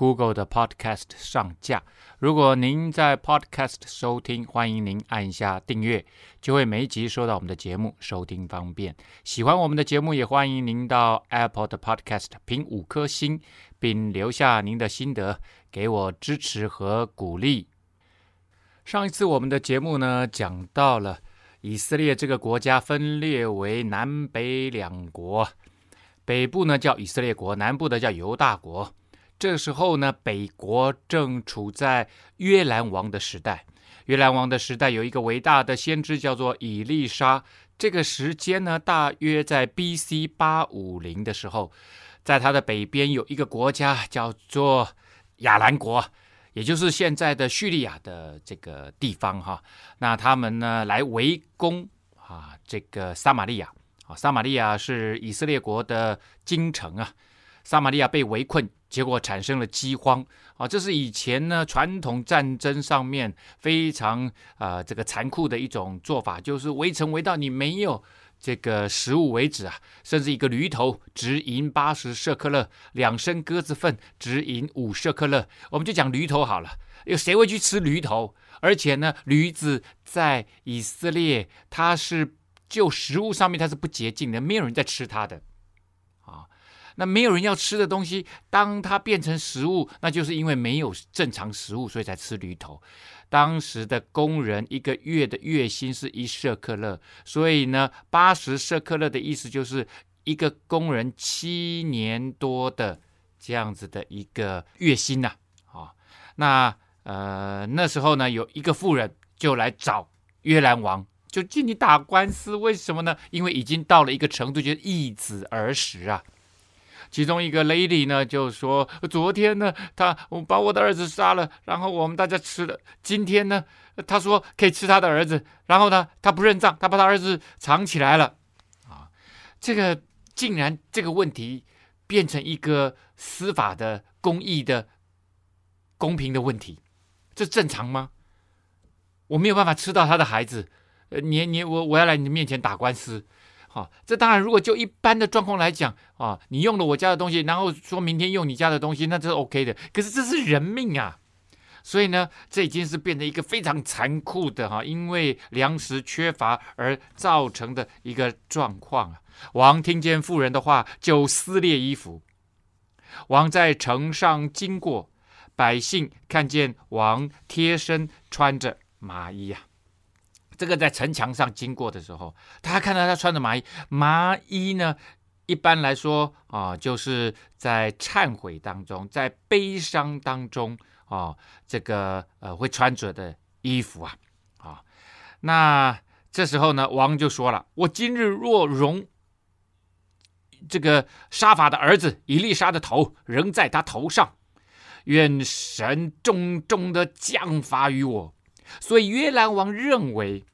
Google 的 Podcast 上架。如果您在 Podcast 收听，欢迎您按一下订阅，就会每一集收到我们的节目，收听方便。喜欢我们的节目，也欢迎您到 Apple 的 Podcast 评五颗星，并留下您的心得，给我支持和鼓励。上一次我们的节目呢，讲到了以色列这个国家分裂为南北两国。北部呢叫以色列国，南部的叫犹大国。这时候呢，北国正处在约兰王的时代。约兰王的时代有一个伟大的先知叫做以利沙。这个时间呢，大约在 B.C. 八五零的时候，在他的北边有一个国家叫做亚兰国，也就是现在的叙利亚的这个地方哈。那他们呢来围攻啊这个撒玛利亚啊。撒玛利亚是以色列国的京城啊，撒玛利亚被围困，结果产生了饥荒啊。这是以前呢传统战争上面非常啊、呃、这个残酷的一种做法，就是围城围到你没有这个食物为止啊。甚至一个驴头值银八十舍克勒，两升鸽子粪值银五舍克勒。我们就讲驴头好了，有谁会去吃驴头？而且呢，驴子在以色列它是。就食物上面，它是不洁净的，没有人在吃它的，那没有人要吃的东西，当它变成食物，那就是因为没有正常食物，所以才吃驴头。当时的工人一个月的月薪是一舍客勒，所以呢，八十舍客勒的意思就是一个工人七年多的这样子的一个月薪呐，啊，那呃那时候呢，有一个富人就来找约兰王。就进去打官司，为什么呢？因为已经到了一个程度，就是易子而食啊。其中一个 lady 呢，就说：“昨天呢，他我把我的儿子杀了，然后我们大家吃了。今天呢，他说可以吃他的儿子，然后呢，他不认账，他把他儿子藏起来了。啊，这个竟然这个问题变成一个司法的公义的公平的问题，这正常吗？我没有办法吃到他的孩子。”呃，你你我我要来你面前打官司，好、这当然如果就一般的状况来讲啊，你用了我家的东西，然后说明天用你家的东西，那这是 OK 的。可是这是人命啊，所以呢，这已经是变成一个非常残酷的哈，因为粮食缺乏而造成的一个状况啊。王听见妇人的话，就撕裂衣服。王在城上经过，百姓看见王贴身穿着麻衣啊。这个在城墙上经过的时候，他看到他穿的麻衣。麻衣呢，一般来说啊，就是在忏悔当中，在悲伤当中啊，这个呃会穿着的衣服啊啊。那这时候呢，王就说了：“我今日若容这个沙法的儿子伊丽莎的头仍在他头上，愿神重重的降罚于我。”所以约兰王认为。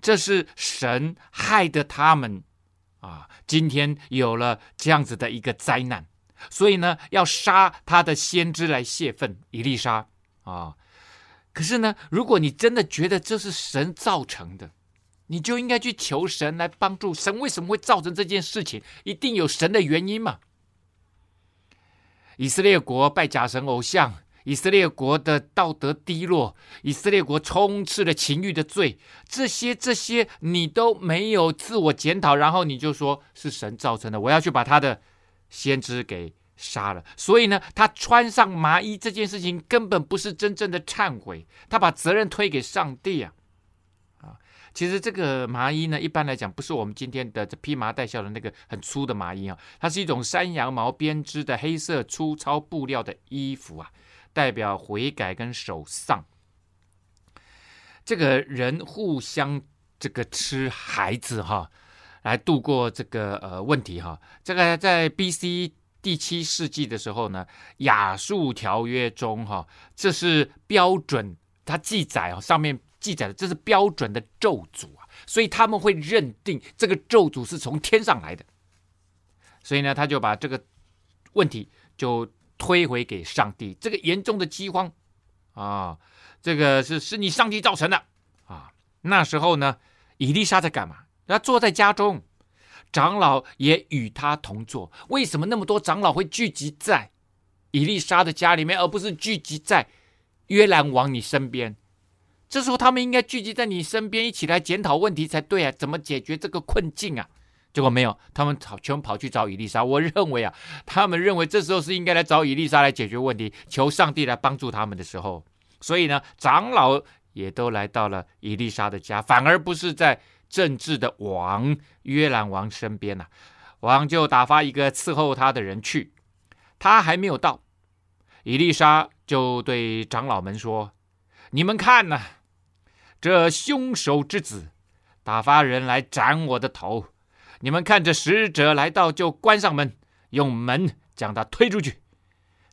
这是神害得他们啊！今天有了这样子的一个灾难，所以呢，要杀他的先知来泄愤。以利沙啊，可是呢，如果你真的觉得这是神造成的，你就应该去求神来帮助。神为什么会造成这件事情？一定有神的原因嘛。以色列国拜假神偶像。以色列国的道德低落，以色列国充斥了情欲的罪，这些这些你都没有自我检讨，然后你就说是神造成的，我要去把他的先知给杀了。所以呢，他穿上麻衣这件事情根本不是真正的忏悔，他把责任推给上帝啊！啊，其实这个麻衣呢，一般来讲不是我们今天的这披麻戴孝的那个很粗的麻衣啊，它是一种山羊毛编织的黑色粗糙布料的衣服啊。代表悔改跟守丧，这个人互相这个吃孩子哈，来度过这个呃问题哈。这个在 B.C. 第七世纪的时候呢，亚述条约中哈，这是标准，它记载啊，上面记载的这是标准的咒诅啊，所以他们会认定这个咒诅是从天上来的，所以呢，他就把这个问题就推回给上帝，这个严重的饥荒啊，这个是是你上帝造成的啊。那时候呢，以利沙在干嘛？他坐在家中。长老也与他同坐。为什么那么多长老会聚集在以利沙的家里面，而不是聚集在约兰王你身边？这时候他们应该聚集在你身边，一起来检讨问题才对啊！怎么解决这个困境啊？结果没有，他们跑全跑去找伊丽莎。我认为啊，他们认为这时候是应该来找伊丽莎来解决问题，求上帝来帮助他们的时候。所以呢，长老也都来到了伊丽莎的家，反而不是在。政治的王约兰王身边呐、王就打发一个伺候他的人去，他还没有到，伊丽莎就对长老们说：“你们看呐、这凶手之子打发人来斩我的头，你们看着使者来到就关上门，用门将他推出去，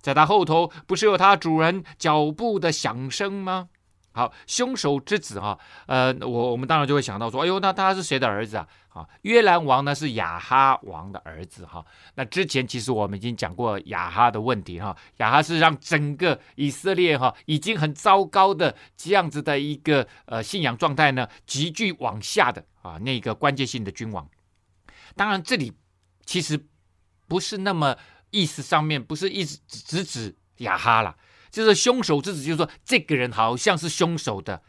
在他后头不是有他主人脚步的响声吗？”好，凶手之子哈，呃，我我们当然就会想到说，哎呦，那他是谁的儿子啊？啊，约兰王呢是亚哈王的儿子哈。那之前其实我们已经讲过亚哈的问题哈，亚哈是让整个以色列哈已经很糟糕的这样子的一个呃信仰状态呢，急剧往下的啊那个关键性的君王。当然这里其实不是那么意思上面不是一直只指雅哈了。就是凶手之子，就是说这个人好像是凶手的，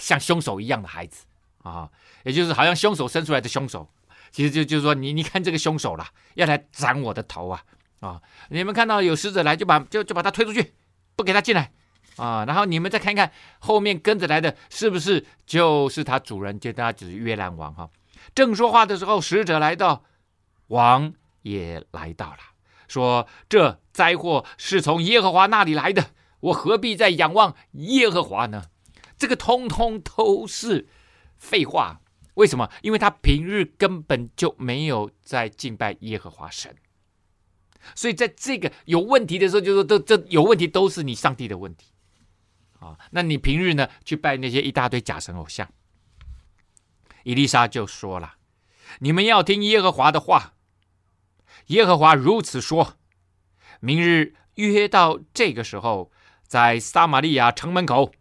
像凶手一样的孩子啊，也就是好像凶手生出来的凶手。其实就就是说，你你看这个凶手啦，要来斩我的头啊啊！你们看到有使者来，就把就就把他推出去，不给他进来啊。然后你们再看看后面跟着来的是不是就是他主人，就他就是约兰王哈。正说话的时候，使者来到，王也来到了，说这灾祸是从耶和华那里来的。我何必再仰望耶和华呢？这个通通都是废话。为什么？因为他平日根本就没有在敬拜耶和华神，所以在这个有问题的时候，就说这这有问题都是你上帝的问题啊。那你平日呢去拜那些一大堆假神偶像？伊丽莎就说了：“你们要听耶和华的话。耶和华如此说：明日约到这个时候。”在撒玛利亚城门口，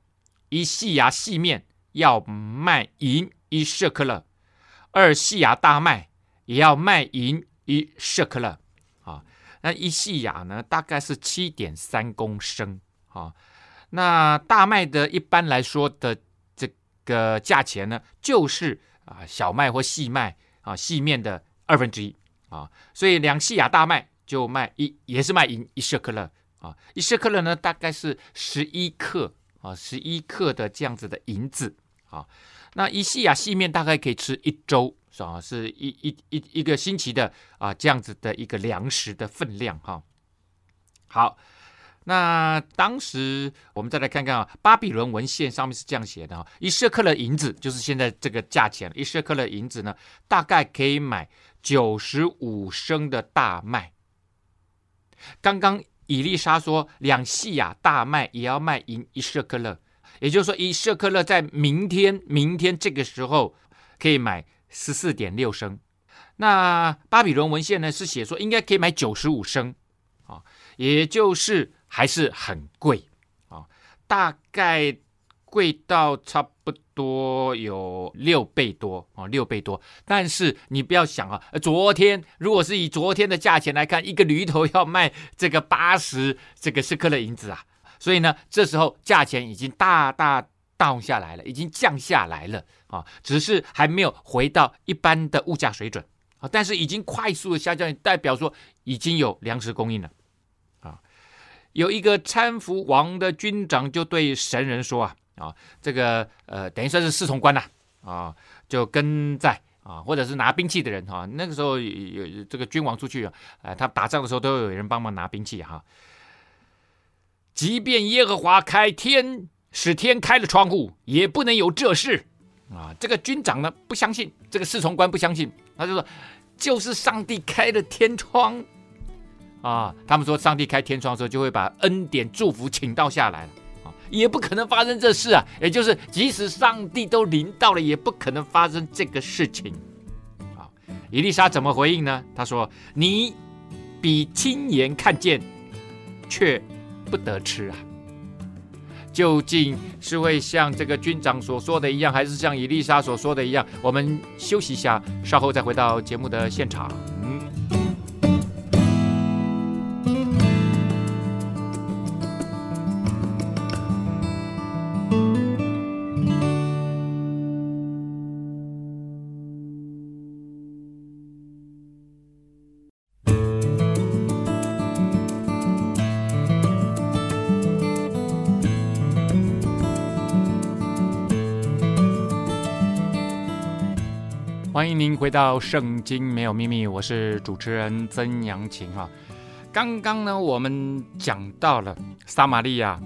一细亚细面要卖银一舍克勒，二细亚大麦也要卖银一舍克勒。啊，那一细亚呢，大概是七点三公升。啊，那大麦的一般来说的这个价钱呢，就是啊小麦或细麦啊细面的二分之一。啊，所以两细亚大麦就卖一，也是卖银一舍克勒。啊，一舍克勒呢，大概是十一克啊，十一克的这样子的银子啊。那一细亚细面大概可以吃一周，是吧？是一一一一个星期的啊，这样子的一个粮食的分量哈。好，那当时我们再来看看啊，巴比伦文献上面是这样写的啊，一舍克勒银子就是现在这个价钱，一舍克勒银子呢，大概可以买九十五升的大麦。刚刚。以利沙说：“两细亚大麦也要卖银一舍克勒，也就是说，一舍克勒在明天，明天这个时候可以买十四点六升。那巴比伦文献呢是写说应该可以买九十五升，啊，也就是还是很贵啊，大概。”贵到差不多有六倍多啊，六倍多。但是你不要想啊，昨天如果是以昨天的价钱来看，一个驴头要卖这个八十这个是克勒银子啊，所以呢，这时候价钱已经大大降下来了，已经降下来了啊，只是还没有回到一般的物价水准啊，但是已经快速的下降，代表说已经有粮食供应了。有一个搀扶王的军长就对神人说啊。啊，这个呃，等于算是侍从官呐，啊，就跟在啊，或者是拿兵器的人哈、那个时候有，有这个君王出去啊，他打仗的时候都有人帮忙拿兵器哈、即便耶和华开天，使天开了窗户，也不能有这事啊。这个军长呢不相信，这个侍从官不相信，他就说，就是上帝开了天窗啊，他们说上帝开天窗的时候就会把恩典祝福倾倒下来了啊，也不可能发生这事啊。也就是即使上帝都临到了，也不可能发生这个事情啊。以丽莎怎么回应呢？他说：“你比亲眼看见，却不得吃啊。”究竟是会像这个军长所说的一样，还是像以丽莎所说的一样？我们休息一下，稍后再回到节目的现场。您回到《圣经没有秘密》，我是主持人曾阳晴哈。刚刚呢，我们讲到了撒玛利亚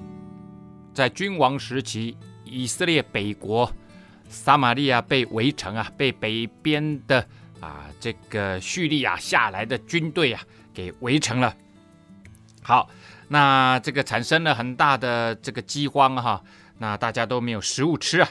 在君王时期，以色列北国撒玛利亚被围城啊，被北边的啊这个叙利亚下来的军队啊给围城了。好，那这个产生了很大的这个饥荒哈，那大家都没有食物吃啊。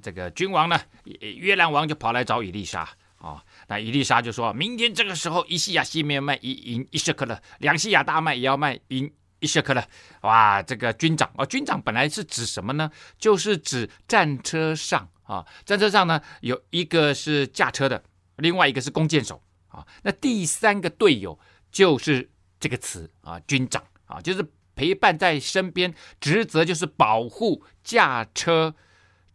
这个君王呢，约兰王就跑来找伊丽莎啊、那伊丽莎就说：“明天这个时候，一西亚西面卖一银一舍克勒，两西亚大麦也要卖银一舍克勒。”哇，这个军长哦，军长本来是指什么呢？就是指战车上啊，战车上呢有一个是驾车的，另外一个是弓箭手啊。那第三个队友就是这个词啊，军长啊，就是陪伴在身边，职责就是保护驾车。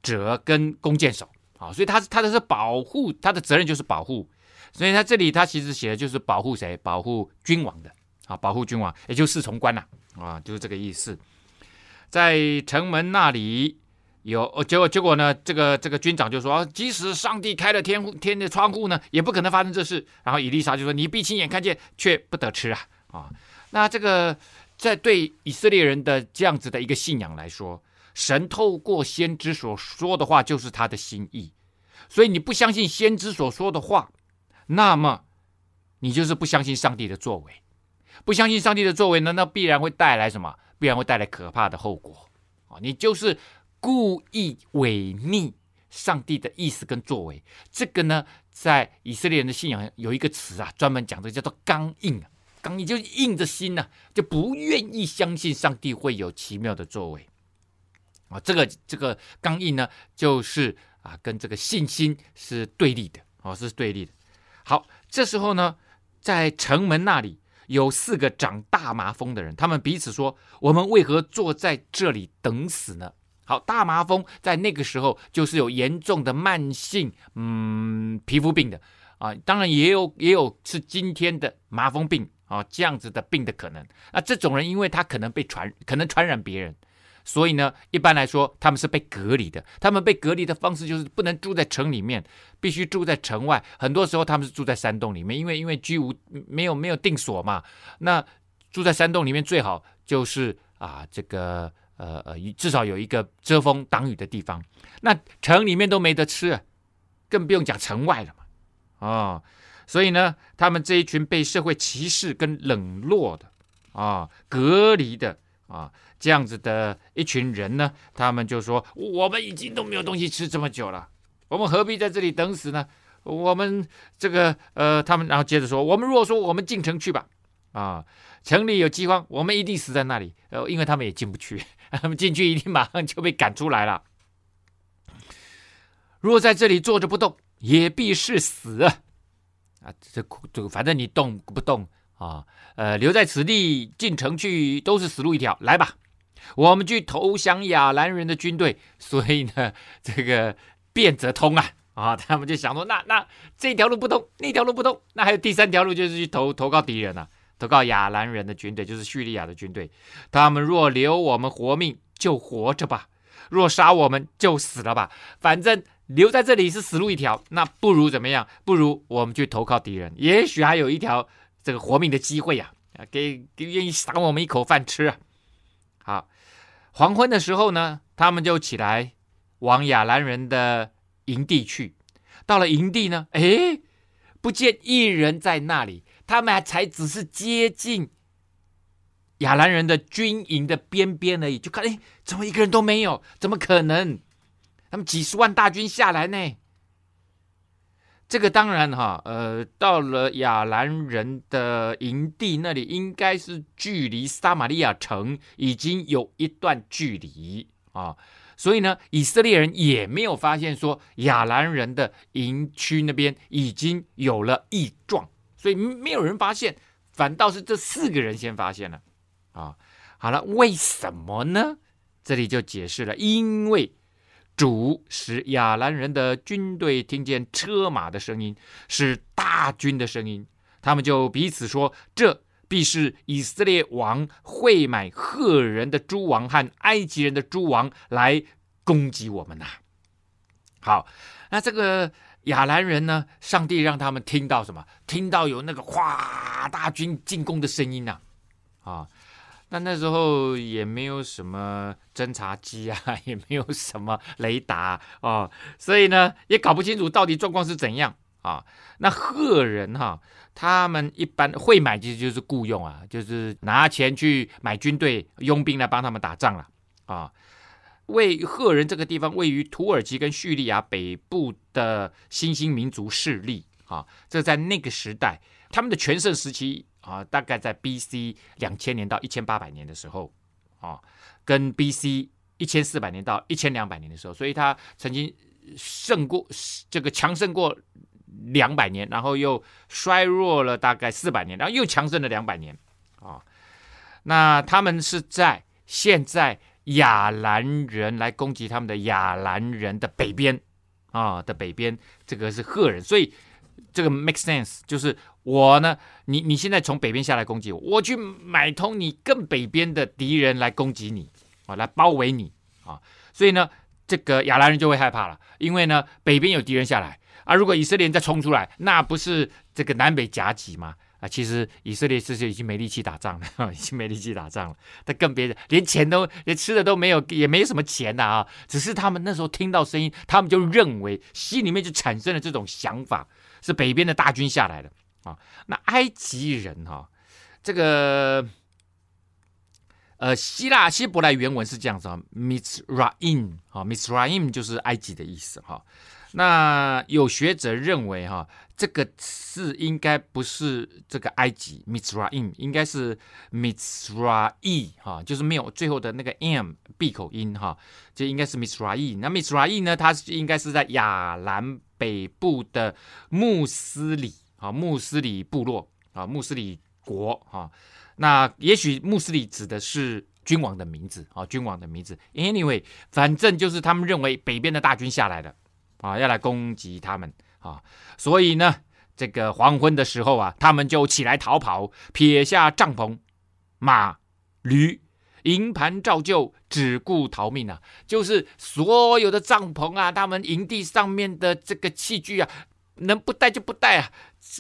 者跟弓箭手啊，所以他他的是保护，他的责任就是保护，所以他这里他其实写的就是保护谁？保护君王的啊，保护君王，也就是侍从官呐啊，就是这个意思。在城门那里有，结果结果呢，这个这个军长就说，即使上帝开了天天的窗户呢，也不可能发生这事。然后以利沙就说，你必亲眼看见，却不得吃啊啊。那这个在对以色列人的这样子的一个信仰来说。神透过先知所说的话，就是他的心意，所以你不相信先知所说的话，那么你就是不相信上帝的作为，不相信上帝的作为呢，那必然会带来什么？必然会带来可怕的后果啊！你就是故意违逆上帝的意思跟作为，这个呢，在以色列人的信仰有一个词啊，专门讲的叫做刚硬，刚硬就硬着心呐，就不愿意相信上帝会有奇妙的作为。啊，这个这个刚硬呢，就是啊，跟这个信心是对立的，哦，是对立的。好，这时候呢，在城门那里有四个长大麻风的人，他们彼此说：“我们为何坐在这里等死呢？”好，大麻风在那个时候就是有严重的慢性嗯皮肤病的啊，当然也有也有是今天的麻风病啊这样子的病的可能。那这种人，因为他可能被传，可能传染别人。所以呢，一般来说，他们是被隔离的。他们被隔离的方式就是不能住在城里面，必须住在城外。很多时候，他们是住在山洞里面，因为因为居无没有没有定所嘛。那住在山洞里面最好就是啊，这个呃呃，至少有一个遮风挡雨的地方。那城里面都没得吃，更不用讲城外了嘛。哦，所以呢，他们这一群被社会歧视跟冷落的啊，隔离的啊。这样子的一群人呢，他们就说：“我们已经都没有东西吃这么久了，我们何必在这里等死呢？我们这个呃，他们然后接着说：我们如果说我们进城去吧，啊，城里有饥荒，我们一定死在那里。呃，因为他们也进不去，他们进去一定马上就被赶出来了。如果在这里坐着不动，也必是死啊！啊，这这反正你动不动啊，呃，留在此地进城去都是死路一条。来吧。”我们去投降亚兰人的军队，所以呢，这个变则通啊啊！他们就想说，那那这条路不通，那条路不通，那还有第三条路，就是去投投靠敌人啊，投靠亚兰人的军队，就是叙利亚的军队。他们若留我们活命，就活着吧；若杀我们，就死了吧。反正留在这里是死路一条，那不如怎么样？不如我们去投靠敌人，也许还有一条这个活命的机会呀！啊，给给愿意赏我们一口饭吃啊！好。黄昏的时候呢，他们就起来往亚兰人的营地去。到了营地呢，哎，不见一人在那里。他们才只是接近亚兰人的军营的边边而已，就看，哎，怎么一个人都没有？怎么可能？他们几十万大军下来呢？这个当然哈，呃，到了亚兰人的营地那里，应该是距离撒玛利亚城已经有一段距离啊，所以呢，以色列人也没有发现说亚兰人的营区那边已经有了异状，所以没有人发现，反倒是这四个人先发现了啊。好了，为什么呢？这里就解释了，因为。主使亚兰人的军队听见车马的声音，是大军的声音，他们就彼此说：“这必是以色列王会买赫人的诸王和埃及人的诸王来攻击我们呐。”好，那这个亚兰人呢？上帝让他们听到什么？听到有那个哗大军进攻的声音呐，啊。那那时候也没有什么侦察机啊，也没有什么雷达啊，哦，所以呢也搞不清楚到底状况是怎样啊。那赫人哈，他们一般会买其实就是雇佣啊，就是拿钱去买军队佣兵来帮他们打仗了啊。为赫人这个地方位于土耳其跟叙利亚北部的新兴民族势力啊，这在那个时代他们的全盛时期。啊，大概在 B.C. 两千年到一千八百年的时候，啊，跟 B.C. 一千四百年到一千两百年的时候，所以他曾经胜过这个强盛过两百年，然后又衰弱了大概四百年，然后又强盛了两百年，啊，那他们是在现在亚兰人来攻击他们的亚兰人的北边啊的北边，这个是赫人，所以这个 make sense 就是。我呢，你你现在从北边下来攻击我，我去买通你更北边的敌人来攻击你啊，来包围你啊，所以呢，这个亚兰人就会害怕了，因为呢，北边有敌人下来啊，如果以色列人再冲出来，那不是这个南北夹击吗？啊，其实以色列这些已经没力气打仗了，已经没力气打仗了，他更别连钱都连吃的都没有，也没什么钱的啊，只是他们那时候听到声音，他们就认为心里面就产生了这种想法，是北边的大军下来了。啊，那埃及人哈、这个呃，希腊希伯来原文是这样子啊，Mizraim 啊，Mizraim 就是埃及的意思哈、那有学者认为哈、这个字应该不是这个埃及 Mizraim，应该是 Mizraim 哈，就是没有最后的那个 m 闭口音哈，就应该是 Mizraim。那 Mizraim 呢，它应该是在亚兰北部的穆斯里。啊，穆斯里部落啊，穆斯里国啊，那也许穆斯里指的是君王的名字啊，君王的名字。Anyway，反正就是他们认为北边的大军下来了啊，要来攻击他们啊，所以呢，这个黄昏的时候啊，他们就起来逃跑，撇下帐篷、马、驴，营盘照旧，只顾逃命啊。就是所有的帐篷啊，他们营地上面的这个器具啊，能不带就不带啊。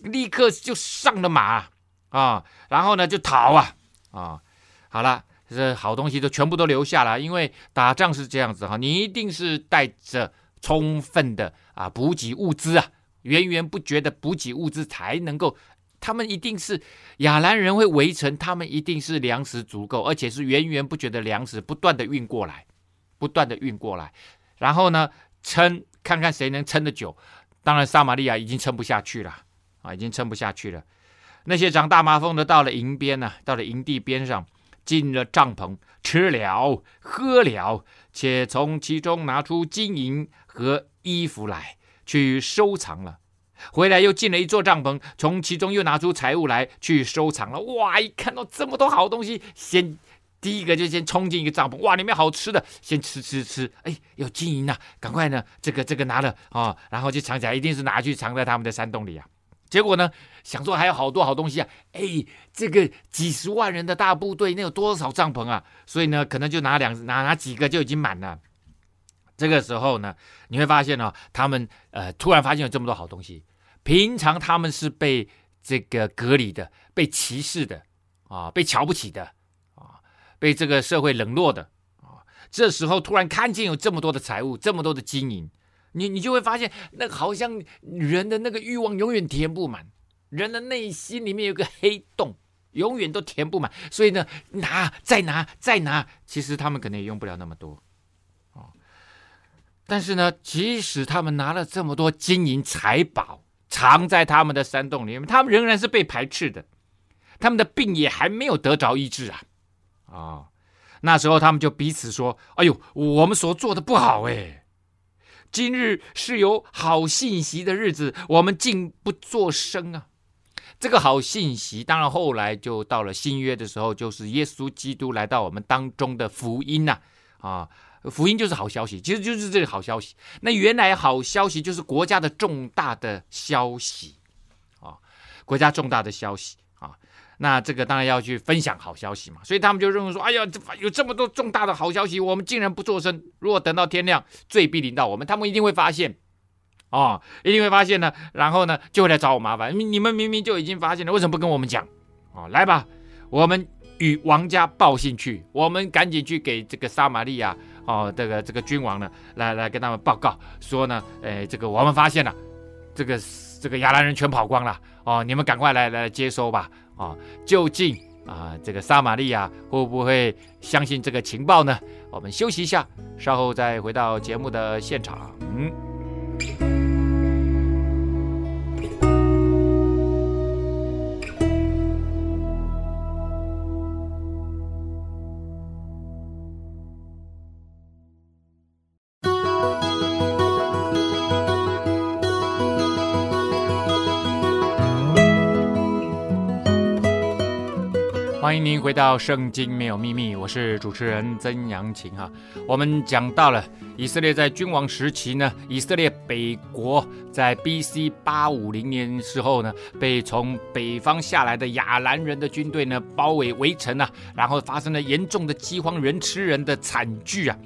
立刻就上了马啊，然后呢就逃啊啊！好了，这好东西都全部都留下了，因为打仗是这样子哈，你一定是带着充分的啊补给物资啊，源源不绝的补给物资才能够。他们一定是亚兰人会围城，他们一定是粮食足够，而且是源源不绝的粮食不断的运过来，不断的运过来，然后呢撑，看看谁能撑得久。当然，撒玛利亚已经撑不下去了。啊，已经撑不下去了。那些长大麻风的到了营边呢，到了营地边上，进了帐篷，吃了喝了，且从其中拿出金银和衣服来，去收藏了。回来又进了一座帐篷，从其中又拿出财物来，去收藏了。哇！一看到这么多好东西，先第一个就先冲进一个帐篷，哇，里面好吃的，先吃吃吃。哎，有金银呐，赶快呢，这个这个拿了啊、然后就藏起来，一定是拿去藏在他们的山洞里啊。结果呢，想说还有好多好东西啊！哎，这个几十万人的大部队，那有多少帐篷啊？所以呢，可能就拿两拿拿几个就已经满了。这个时候呢，你会发现呢、哦，他们呃突然发现有这么多好东西。平常他们是被这个隔离的，被歧视的啊，被瞧不起的啊，被这个社会冷落的啊。这时候突然看见有这么多的财物，这么多的金银。你你就会发现，那好像人的那个欲望永远填不满，人的内心里面有个黑洞，永远都填不满，所以呢，拿再拿再拿，其实他们可能也用不了那么多，但是呢，即使他们拿了这么多金银财宝，藏在他们的山洞里面，他们仍然是被排斥的，他们的病也还没有得着医治啊，啊、哦。那时候他们就彼此说：“哎呦，我们所做的不好哎。”今日是有好信息的日子，我们竟不作声啊！这个好信息，当然后来就到了新约的时候，就是耶稣基督来到我们当中的福音呐啊，啊！福音就是好消息，其实就是这个好消息。那原来好消息就是国家的重大的消息啊，国家重大的消息啊。那这个当然要去分享好消息嘛，所以他们就认为说，哎呀，这有这么多重大的好消息，我们竟然不作声。如果等到天亮，罪必临到我们，他们一定会发现，哦，一定会发现呢，然后呢，就会来找我麻烦。你们明明就已经发现了，为什么不跟我们讲？哦，来吧，我们与王家报信去，我们赶紧去给这个撒玛利亚，哦，这个这个君王呢，来来跟他们报告说呢，哎，这个我们发现了，这个这个亚兰人全跑光了，哦，你们赶快来来接收吧。啊、哦，究竟啊，这个撒玛利亚会不会相信这个情报呢？我们休息一下，稍后再回到节目的现场。欢迎您回到《圣经没有秘密》，我是主持人曾阳晴哈。我们讲到了以色列在君王时期呢，以色列北国在 B.C. 八五零年时候呢，被从北方下来的亚兰人的军队呢包围围城啊，然后发生了严重的饥荒、人吃人的惨剧啊。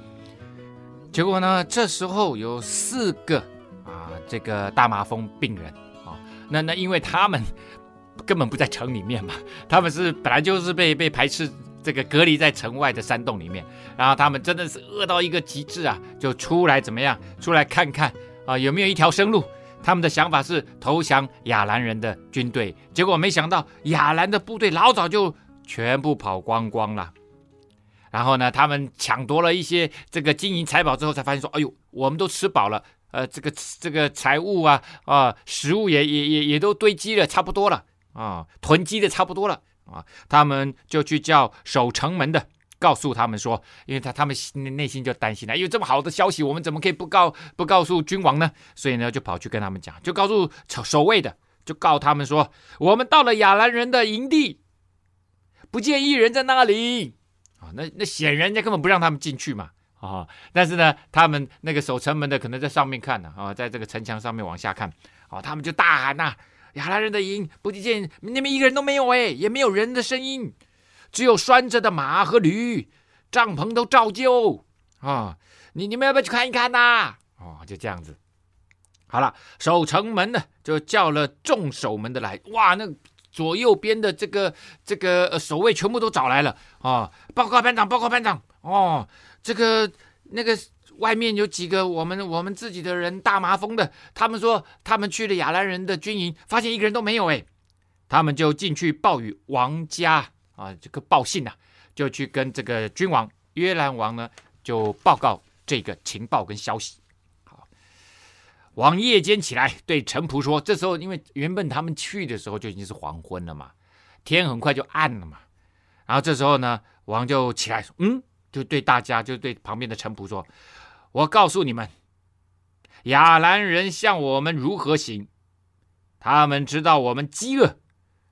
结果呢，这时候有四个啊，这个大麻风病人啊，那那因为他们。根本不在城里面嘛，他们是本来就是被被排斥，这个隔离在城外的山洞里面，然后他们真的是饿到一个极致啊，就出来怎么样？出来看看啊，有没有一条生路？他们的想法是投降亚兰人的军队，结果没想到亚兰的部队老早就全部跑光光了。然后呢，他们抢夺了一些这个金银财宝之后，才发现说：“哎呦，我们都吃饱了，呃，这个这个财物啊啊，食物也也也也都堆积了，差不多了。”啊，囤积的差不多了啊，他们就去叫守城门的，告诉他们说，因为他他们内心就担心了，有这么好的消息，我们怎么可以不告不告诉君王呢？所以呢，就跑去跟他们讲，就告诉守卫的，就告他们说，我们到了亚兰人的营地，不见一人在那里啊，那那显然人家根本不让他们进去嘛啊，但是呢，他们那个守城门的可能在上面看呢啊，在这个城墙上面往下看，啊，他们就大喊呐。亚拉人的营不见那边一个人都没有哎，也没有人的声音，只有拴着的马和驴，帐篷都照旧啊！你你们要不要去看一看呐？哦，就这样子。好了，守城门的就叫了众守门的来，哇，那左右边的这个这个守卫全部都找来了啊！报告班长，报告班长，哦，这个那个。外面有几个我们我们自己的人大麻风的，他们说他们去了亚兰人的军营，发现一个人都没有哎，他们就进去报与王家啊，这个报信呐、啊，就去跟这个君王约兰王呢就报告这个情报跟消息。好，王夜间起来对臣仆说，这时候因为原本他们去的时候就已经是黄昏了嘛，天很快就暗了嘛，然后这时候呢，王就起来说，嗯，就对大家就对旁边的臣仆说。我告诉你们，亚兰人向我们如何行？他们知道我们饥饿，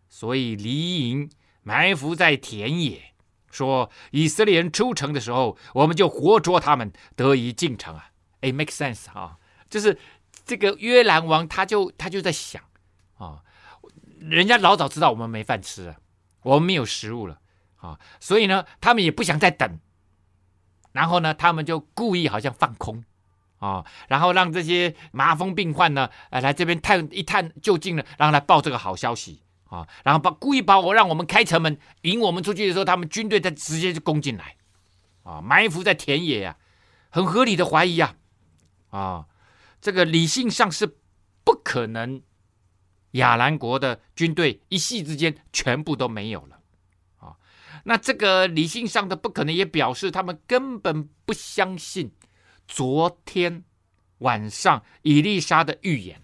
所以离营埋伏在田野，说以色列人出城的时候，我们就活捉他们，得以进城啊！哎，make sense 啊，就是这个约兰王他就他就在想啊，人家老早知道我们没饭吃啊，我们没有食物了啊，所以呢，他们也不想再等。然后呢，他们就故意好像放空，啊、然后让这些麻风病患呢，呃，来这边探一探究竟呢，然后来报这个好消息啊、然后把故意把我让我们开城门引我们出去的时候，他们军队再直接就攻进来，啊、埋伏在田野、啊，很合理的怀疑、啊，啊、这个理性上是不可能亚兰国的军队一夕之间全部都没有了！那这个理性上的不可能，也表示他们根本不相信昨天晚上伊丽莎的预言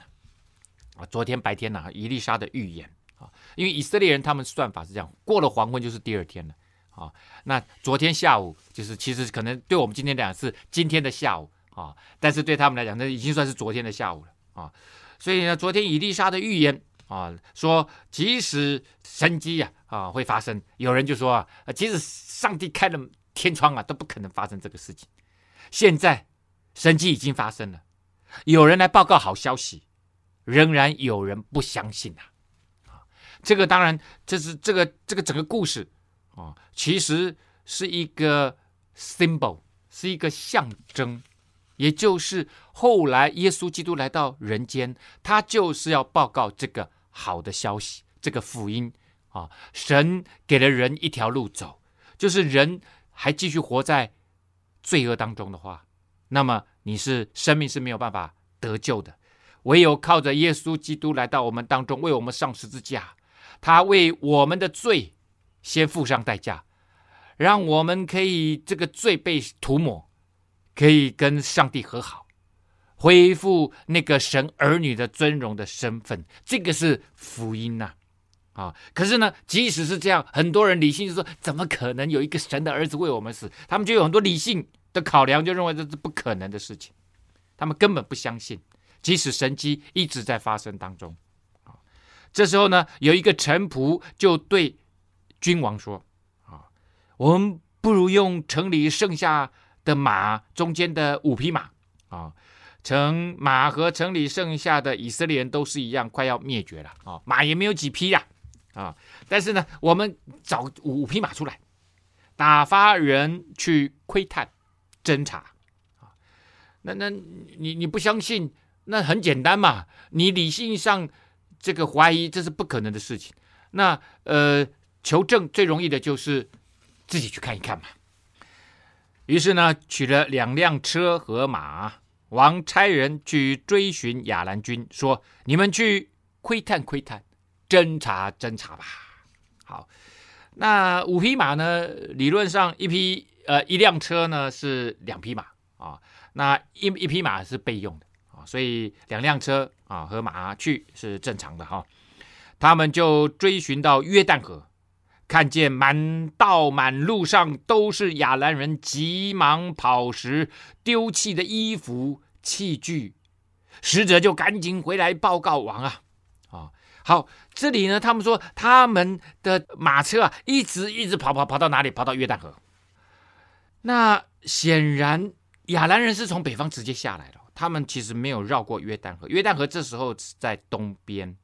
啊！昨天白天呢，伊丽莎的预言啊，因为以色列人他们算法是这样，过了黄昏就是第二天了啊。那昨天下午就是其实可能对我们今天来讲是今天的下午啊，但是对他们来讲，那已经算是昨天的下午了啊。所以呢，昨天伊丽莎的预言啊，说即使神迹呀啊会发生，有人就说啊，即使上帝开了天窗啊，都不可能发生这个事情。现在神迹已经发生了，有人来报告好消息，仍然有人不相信啊。啊，这个当然这是这个这个整个故事啊，其实是一个 symbol，是一个象征。也就是后来耶稣基督来到人间，他就是要报告这个好的消息，这个福音啊，神给了人一条路走，就是人还继续活在罪恶当中的话，那么你是生命是没有办法得救的，唯有靠着耶稣基督来到我们当中，为我们上十字架，他为我们的罪先付上代价，让我们可以这个罪被涂抹。可以跟上帝和好，恢复那个神儿女的尊荣的身份，这个是福音呐，啊！可是呢，即使是这样，很多人理性就说，怎么可能有一个神的儿子为我们死？他们就有很多理性的考量，就认为这是不可能的事情，他们根本不相信，即使神迹一直在发生当中。啊，这时候呢，有一个臣仆就对君王说：“啊，我们不如用城里剩下。”的马中间的五匹马啊，城马和城里剩下的以色列人都是一样，快要灭绝了啊，马也没有几匹呀啊，但是呢，我们找五匹马出来，打发人去窥探、侦查啊。那那你你不相信？那很简单嘛，你理性上这个怀疑，这是不可能的事情。那呃，求证最容易的就是自己去看一看嘛。于是呢，取了两辆车和马，王差人去追寻亚兰军，说：“你们去窥探窥探，侦查侦查吧。”好，那五匹马呢？理论上一匹呃一辆车呢是两匹马啊，那一一匹马是备用的啊，所以两辆车啊和马去是正常的哈。他们就追寻到约旦河。看见满道满路上都是亚兰人，急忙跑时丢弃的衣服器具，使者就赶紧回来报告王啊！啊，好，这里呢，他们说他们的马车啊，一直一直跑跑跑到哪里？跑到约旦河。那显然亚兰人是从北方直接下来的，他们其实没有绕过约旦河。约旦河这时候在东边。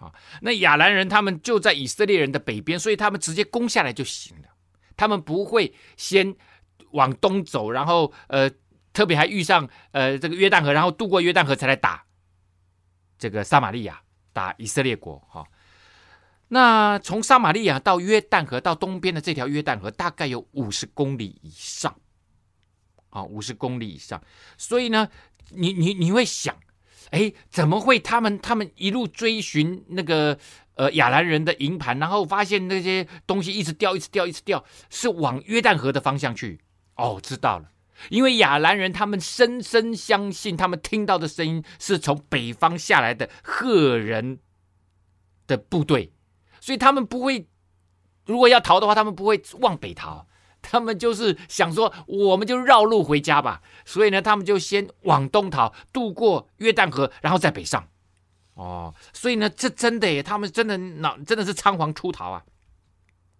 啊，那亚兰人他们就在以色列人的北边，所以他们直接攻下来就行了。他们不会先往东走，然后呃，特别还遇上呃这个约旦河，然后渡过约旦河才来打这个撒玛利亚，打以色列国。哈，那从撒玛利亚到约旦河到东边的这条约旦河，大概有五十公里以上。啊，五十公里以上。所以呢，你你你会想。哎，怎么会？他们他们一路追寻那个呃亚兰人的营盘，然后发现那些东西一直掉，一直掉，一直掉，是往约旦河的方向去。哦，知道了，因为亚兰人他们深深相信，他们听到的声音是从北方下来的赫人的部队，所以他们不会，如果要逃的话，他们不会往北逃。他们就是想说，我们就绕路回家吧。所以呢，他们就先往东逃，渡过约旦河，然后再北上。哦，所以呢，这真的，他们真的脑真的是仓皇出逃啊！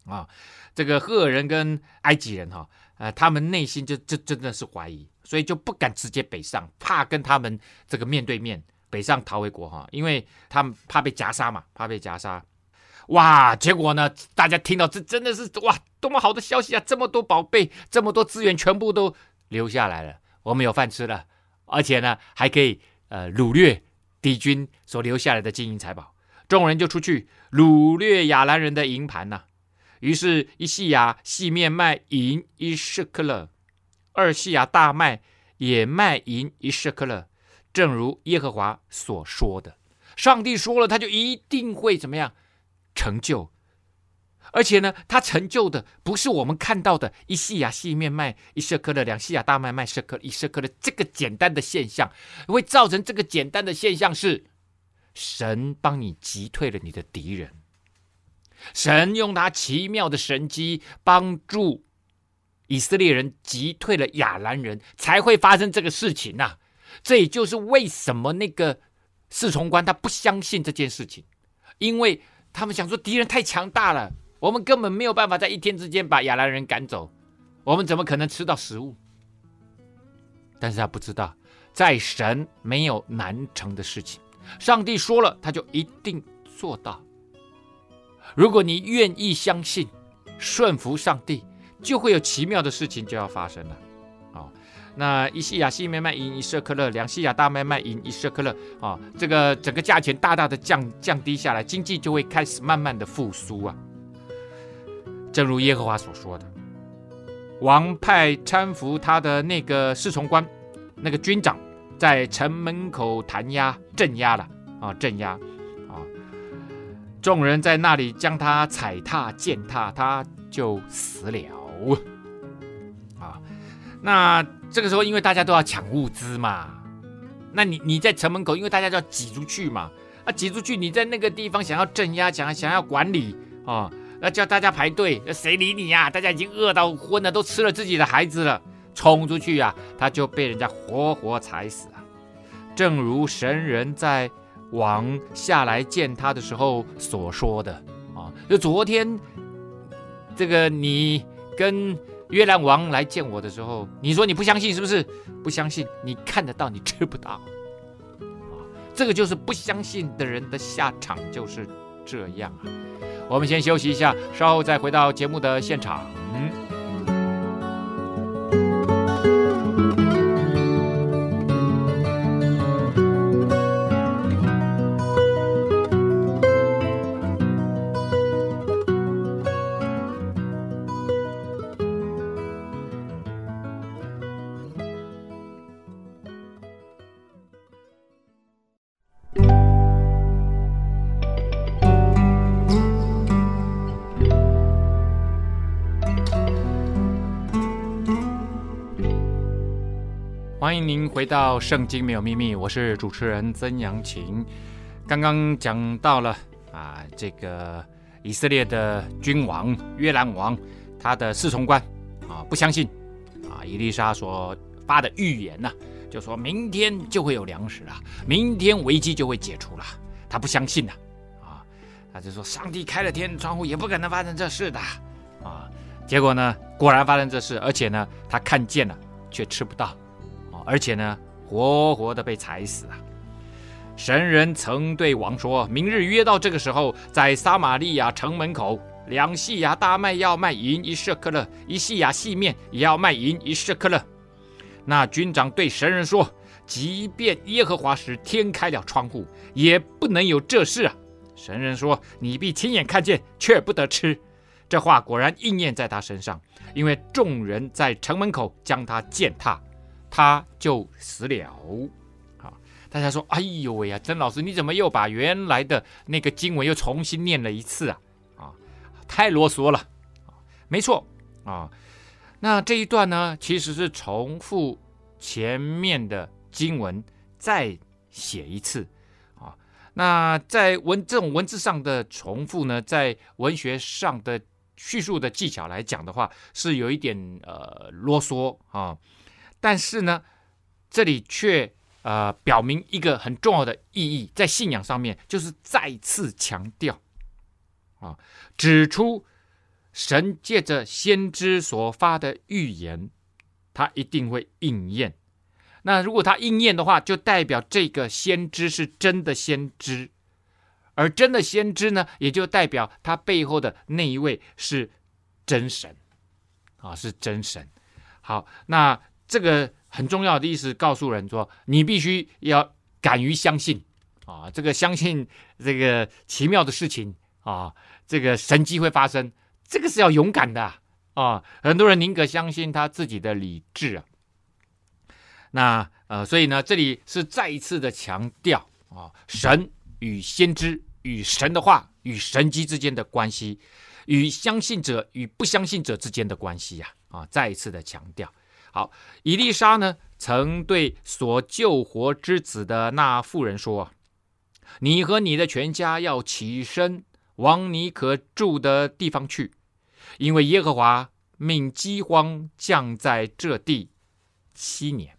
啊、这个赫尔人跟埃及人哈、哦，呃，他们内心就就真的是怀疑，所以就不敢直接北上，怕跟他们这个面对面北上逃回国哈，因为他们怕被夹杀嘛，怕被夹杀。哇！结果呢？大家听到这真的是哇，多么好的消息啊！这么多宝贝，这么多资源，全部都留下来了。我们有饭吃了，而且呢，还可以呃掳掠敌军所留下来的金银财宝。众人就出去掳掠亚兰人的银盘呐、于是，一细亚细面卖银一舍客勒，二细亚大麦也卖银一舍客勒，正如耶和华所说的。上帝说了，他就一定会怎么样成就。而且呢，他成就的不是我们看到的一细亚细面卖一舍科的，两细亚大麦卖舍科一舍科的这个简单的现象，会造成这个简单的现象是神帮你击退了你的敌人，神用他奇妙的神机帮助以色列人击退了亚兰人，才会发生这个事情呐、啊。这也就是为什么那个侍从官他不相信这件事情，因为他们想说敌人太强大了。我们根本没有办法在一天之间把亚兰人赶走，我们怎么可能吃到食物？但是他不知道，在神没有难成的事情，上帝说了，他就一定做到。如果你愿意相信、顺服上帝，就会有奇妙的事情就要发生了。那一西亚细面卖银一舍克勒，两西亚大麦卖银一舍克勒，啊、这个整个价钱大大的降降低下来，经济就会开始慢慢的复苏啊。正如耶和华所说的，王派搀扶他的那个侍从官，那个军长，在城门口弹压镇压了啊，镇压啊，众人在那里将他踩踏践踏，他就死了啊。那这个时候，因为大家都要抢物资嘛，那你你在城门口，因为大家都要挤出去嘛，啊，挤出去，你在那个地方想要镇压，想想要管理啊。那叫大家排队，谁理你呀？大家已经饿到昏了，都吃了自己的孩子了，冲出去呀，他就被人家活活踩死啊！正如神人在王下来见他的时候所说的啊，就昨天这个你跟约兰王来见我的时候，你说你不相信是不是？不相信，你看得到，你吃不到啊！这个就是不相信的人的下场，就是这样啊。我们先休息一下，稍后再回到节目的现场。到《圣经没有秘密》，我是主持人曾阳晴。刚刚讲到了啊，这个以色列的君王约兰王，他的侍从官啊，不相信啊，伊丽莎所发的预言呢、就说明天就会有粮食了，明天危机就会解除了，他不相信呐，啊，他就说上帝开了天窗户也不可能发生这事的啊，结果呢，果然发生这事，而且呢，他看见了却吃不到。而且呢，活活的被踩死啊！神人曾对王说：“明日约到这个时候，在撒玛利亚城门口，两细亚大麦要卖银一舍客勒，一细亚细面也要卖银一舍客勒。”那军长对神人说：“即便耶和华使天开了窗户，也不能有这事啊！”神人说：“你必亲眼看见，却不得吃。”这话果然应验在他身上，因为众人在城门口将他践踏。他就死了。好，大家说：“哎呦喂呀，曾老师，你怎么又把原来的那个经文又重新念了一次啊？啊，太啰嗦了。没错啊。那这一段呢，其实是重复前面的经文再写一次。啊，那在文这种文字上的重复呢，在文学上的叙述的技巧来讲的话，是有一点呃啰嗦啊。但是呢，这里却呃表明一个很重要的意义，在信仰上面就是再次强调啊，指出神借着先知所发的预言，他一定会应验。那如果他应验的话，就代表这个先知是真的先知，而真的先知呢，也就代表他背后的那一位是真神啊，是真神。好，那。这个很重要的意思，告诉人说，你必须要敢于相信啊，这个相信这个奇妙的事情啊，这个神迹会发生，这个是要勇敢的啊。很多人宁可相信他自己的理智啊。那呃，所以呢，这里是再一次的强调啊，神与先知、与神的话、与神迹之间的关系，与相信者与不相信者之间的关系呀！啊，再一次的强调。好，以利沙呢，曾对所救活之子的那妇人说：“你和你的全家要起身往你可住的地方去，因为耶和华命饥荒降在这地七年。”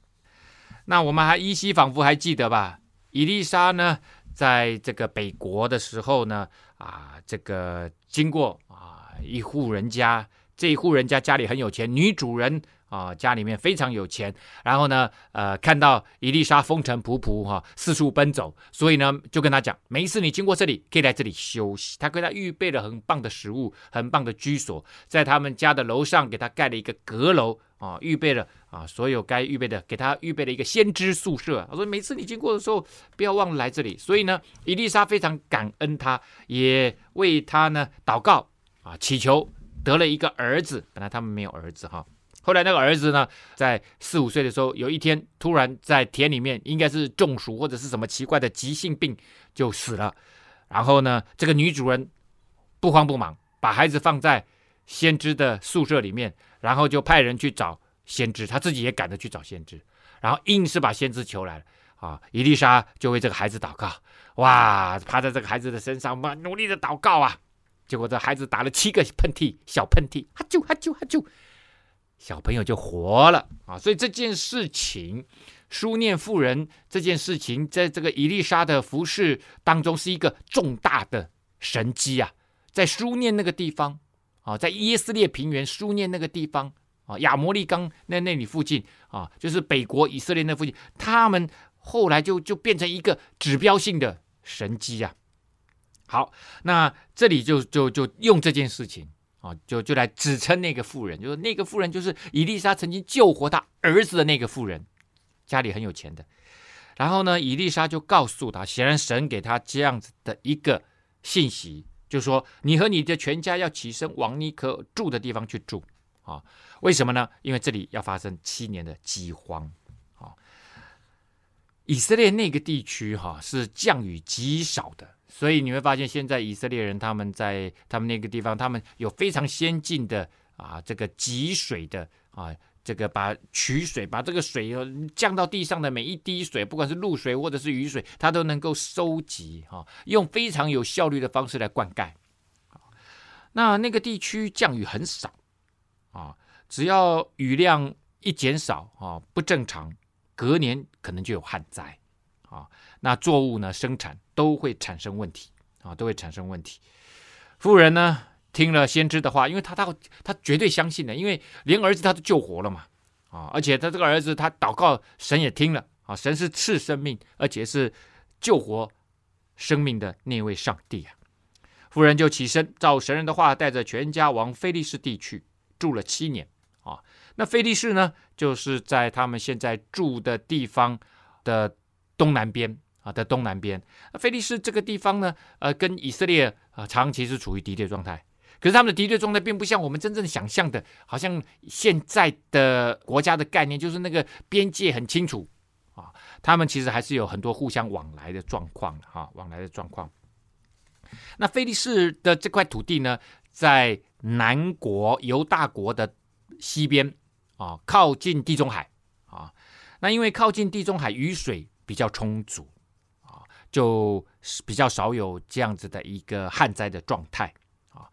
那我们还依稀仿佛还记得吧？以利沙呢，在这个北国的时候呢，啊，这个经过啊一户人家，这一户人家家里很有钱，女主人。啊，家里面非常有钱，然后呢，呃，看到伊丽莎风尘仆仆哈，四处奔走，所以呢，就跟他讲，每一次你经过这里，可以来这里休息。他给他预备了很棒的食物，很棒的居所，在他们家的楼上给他盖了一个阁楼啊，预备了啊，所有该预备的，给他预备了一个先知宿舍。他说，每次你经过的时候，不要忘了来这里。所以呢，伊丽莎非常感恩他，也为他呢祷告啊，祈求得了一个儿子。本来他们没有儿子哈。后来那个儿子呢，在四五岁的时候，有一天突然在田里面，应该是中暑或者是什么奇怪的急性病，就死了。然后呢，这个女主人不慌不忙，把孩子放在先知的宿舍里面，然后就派人去找先知，他自己也赶着去找先知，然后硬是把先知求来了。啊，伊丽莎就为这个孩子祷告，哇，趴在这个孩子的身上，嘛，努力的祷告啊。结果这孩子打了七个喷嚏，小喷嚏，哈啾哈啾哈啾。小朋友就活了啊！所以这件事情，书念妇人这件事情，在这个伊丽莎的服饰当中是一个重大的神迹啊！在书念那个地方啊，在耶斯列平原书念那个地方啊，亚摩利冈那那里附近啊，就是北国以色列那附近，他们后来就就变成一个指标性的神迹啊！好，那这里就就就用这件事情。啊，就就来指称那个妇人，就是那个妇人，就是伊丽莎曾经救活他儿子的那个妇人，家里很有钱的。然后呢，伊丽莎就告诉他，显然神给他这样子的一个信息，就说你和你的全家要起身往你可住的地方去住。啊，为什么呢？因为这里要发生七年的饥荒。以色列那个地区哈是降雨极少的。所以你会发现，现在以色列人他们在他们那个地方，他们有非常先进的啊，这个集水的啊，这个把取水，把这个水降到地上的每一滴水，不管是露水或者是雨水，它都能够收集哈，用非常有效率的方式来灌溉。那那个地区降雨很少啊，只要雨量一减少啊，不正常，隔年可能就有旱灾啊。那作物呢，生产都会产生问题啊，都会产生问题。妇人呢，听了先知的话，因为他他他绝对相信的，因为连儿子他都救活了嘛啊，而且他这个儿子他祷告，神也听了啊，神是赐生命，而且是救活生命的那位上帝啊。妇人就起身，照神人的话，带着全家往非利士地去住了七年。那菲利士呢，就是在他们现在住的地方的东南边。啊，在东南边，那菲利士这个地方呢，呃，跟以色列啊、呃、长期是处于敌对状态。可是他们的敌对状态并不像我们真正想象的，好像现在的国家的概念就是那个边界很清楚啊。他们其实还是有很多互相往来的状况哈、啊，往来的状况。那菲利士的这块土地呢，在南国犹大国的西边啊，靠近地中海啊。那因为靠近地中海，雨水比较充足啊。就比较少有这样子的一个旱灾的状态啊，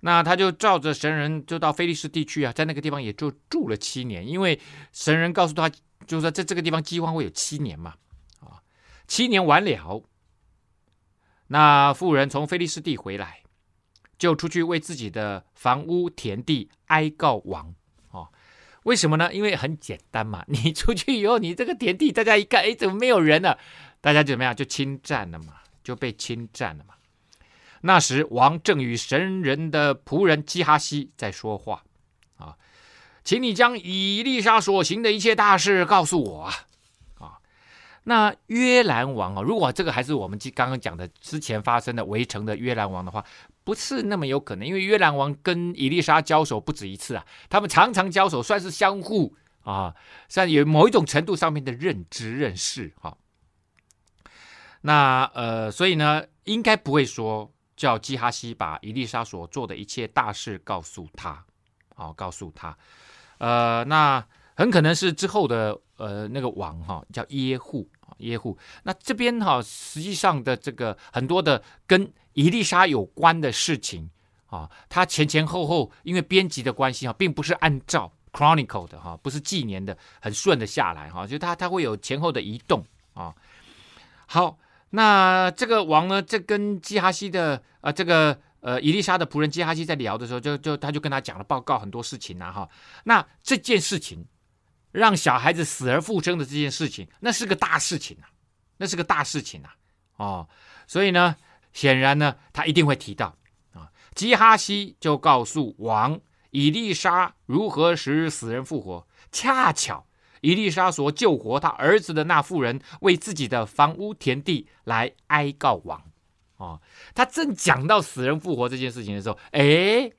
那他就照着神人就到菲利士地区啊，在那个地方也就住了七年，因为神人告诉他，就是说在这个地方饥荒会有七年嘛，啊，七年完了，那妇人从菲利士地回来，就出去为自己的房屋田地哀告王啊，为什么呢？因为很简单嘛，你出去以后，你这个田地大家一看，哎，怎么没有人呢？大家怎么样？就侵占了嘛，就被侵占了嘛。那时王正与神人的仆人基哈西在说话啊，请你将以利沙所行的一切大事告诉我啊啊。那约兰王啊，如果这个还是我们刚刚讲的之前发生的围城的约兰王的话，不是那么有可能，因为约兰王跟伊利莎交手不止一次啊，他们常常交手，算是相互啊，算有某一种程度上面的认知认识哈。那呃，所以呢，应该不会说叫基哈西把伊利莎所做的一切大事告诉他，好、告诉他。呃，那很可能是之后的呃那个王哈、叫耶户耶户。那这边哈、实际上的这个很多的跟伊丽莎有关的事情啊，他、前前后后因为编辑的关系啊，并不是按照 chronicle 的哈、不是纪年的很顺的下来哈、就他他会有前后的移动啊、好，那这个王呢，这跟基哈西的呃这个。呃，伊丽莎的仆人基哈西在聊的时候，就就他就跟他讲了报告很多事情啊哈。那这件事情让小孩子死而复生的这件事情，那是个大事情啊，那是个大事情啊。哦，所以呢，显然呢，他一定会提到啊。基哈西就告诉王，以利沙如何使死人复活。恰巧以利沙所救活他儿子的那妇人，为自己的房屋田地来哀告王。哦，他正讲到死人复活这件事情的时候，哎，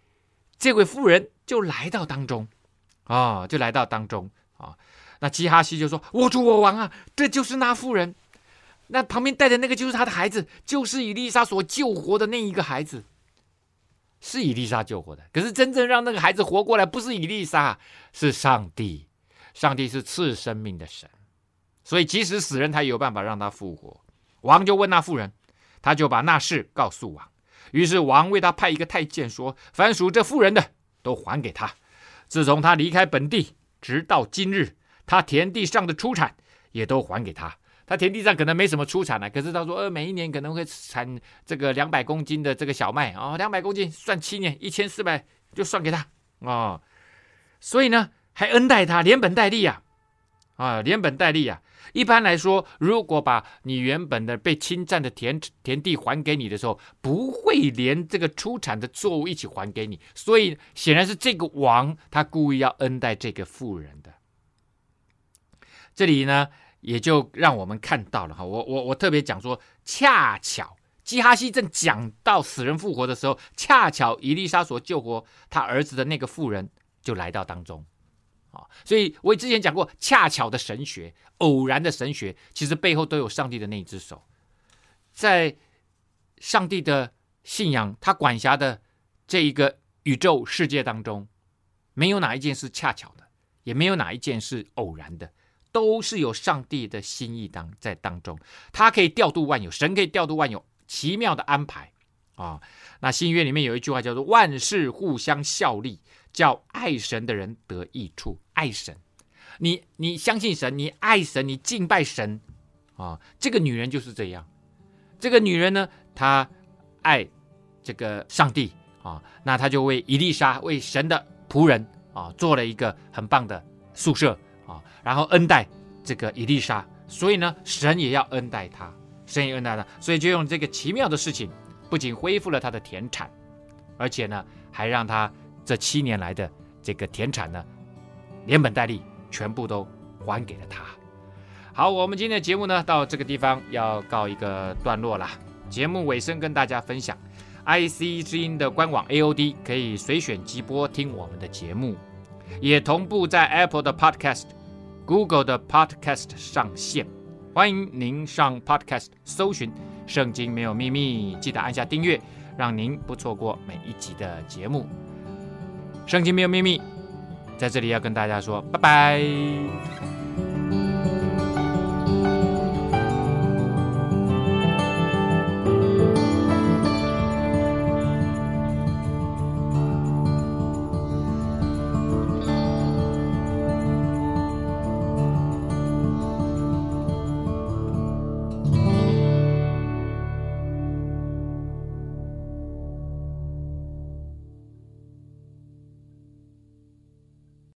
这位妇人就来到当中，啊、就来到当中啊、那基哈西就说：“我主我王啊，这就是那妇人，那旁边带的那个就是他的孩子，就是以丽莎所救活的那一个孩子，是以丽莎救活的。可是真正让那个孩子活过来，不是以丽莎，是上帝。上帝是赐生命的神，所以即使死人，他也有办法让他复活。王就问那妇人。”他就把那事告诉王，于是王为他派一个太监说：“凡属这妇人的，都还给他。自从他离开本地，直到今日，他田地上的出产也都还给他。他田地上可能没什么出产了，可是他说，呃，每一年可能会产这个两百公斤的这个小麦啊，哦，两百公斤算七年，一千四百就算给他啊，哦。所以呢，还恩待他，连本带利呀，啊，啊，连本带利呀。”一般来说，如果把你原本的被侵占的田田地还给你的时候，不会连这个出产的作物一起还给你。所以显然是这个王他故意要恩待这个富人的。这里呢，也就让我们看到了哈，我我我特别讲说，恰巧基哈西正讲到死人复活的时候，恰巧伊丽莎所救活他儿子的那个妇人就来到当中。所以我之前讲过，恰巧的神学、偶然的神学，其实背后都有上帝的那一只手。在上帝的信仰，他管辖的这一个宇宙世界当中，没有哪一件是恰巧的，也没有哪一件是偶然的，都是有上帝的心意当在当中。他可以调度万有，神可以调度万有，奇妙的安排啊。那新约里面有一句话叫做“万事互相效力”。叫爱神的人得益处，爱神，你你相信神，你爱神，你敬拜神啊！这个女人就是这样，这个女人呢，她爱这个上帝啊，那她就为伊丽莎，为神的仆人啊，做了一个很棒的宿舍啊，然后恩待这个伊丽莎，所以呢，神也要恩待他，神也恩待他，所以就用这个奇妙的事情，不仅恢复了他的田产，而且呢，还让他。这七年来的这个田产呢，连本带利全部都还给了他。好，我们今天的节目呢，到这个地方要告一个段落了。节目尾声跟大家分享，IC 之音的官网 AOD 可以随选即播听我们的节目，也同步在 Apple 的 Podcast、Google 的 Podcast 上线。欢迎您上 Podcast 搜寻《圣经没有秘密》，记得按下订阅，让您不错过每一集的节目。圣经没有秘密，在这里要跟大家说拜拜。